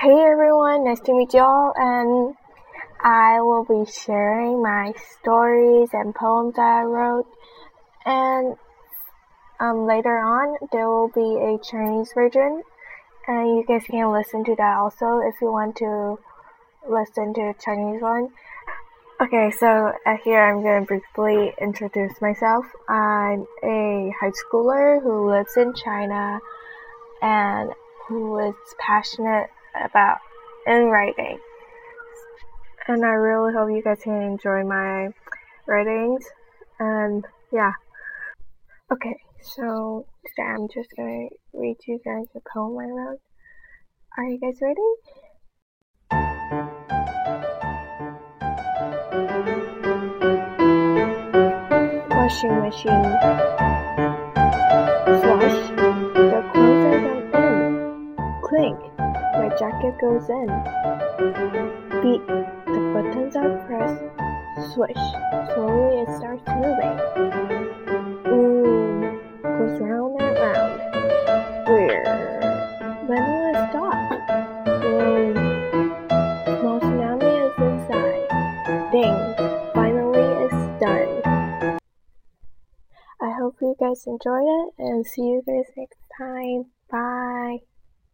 Hey everyone, nice to meet you all, and I will be sharing my stories and poems that I wrote. And um, later on, there will be a Chinese version, and you guys can listen to that also if you want to listen to a Chinese one. Okay, so uh, here I'm going to briefly introduce myself. I'm a high schooler who lives in China and who is passionate about in writing. And I really hope you guys can enjoy my writings. And yeah. Okay, so today I'm just gonna read you guys a poem I wrote. Are you guys ready? Washing machine. Clink. My jacket goes in. Beat. The buttons are pressed. Swish. Slowly it starts moving. Ooh. Goes round and round. Where? When will it stop? Boom. Small tsunami is inside. Ding. Finally it's done. I hope you guys enjoyed it and see you guys next time. Bye.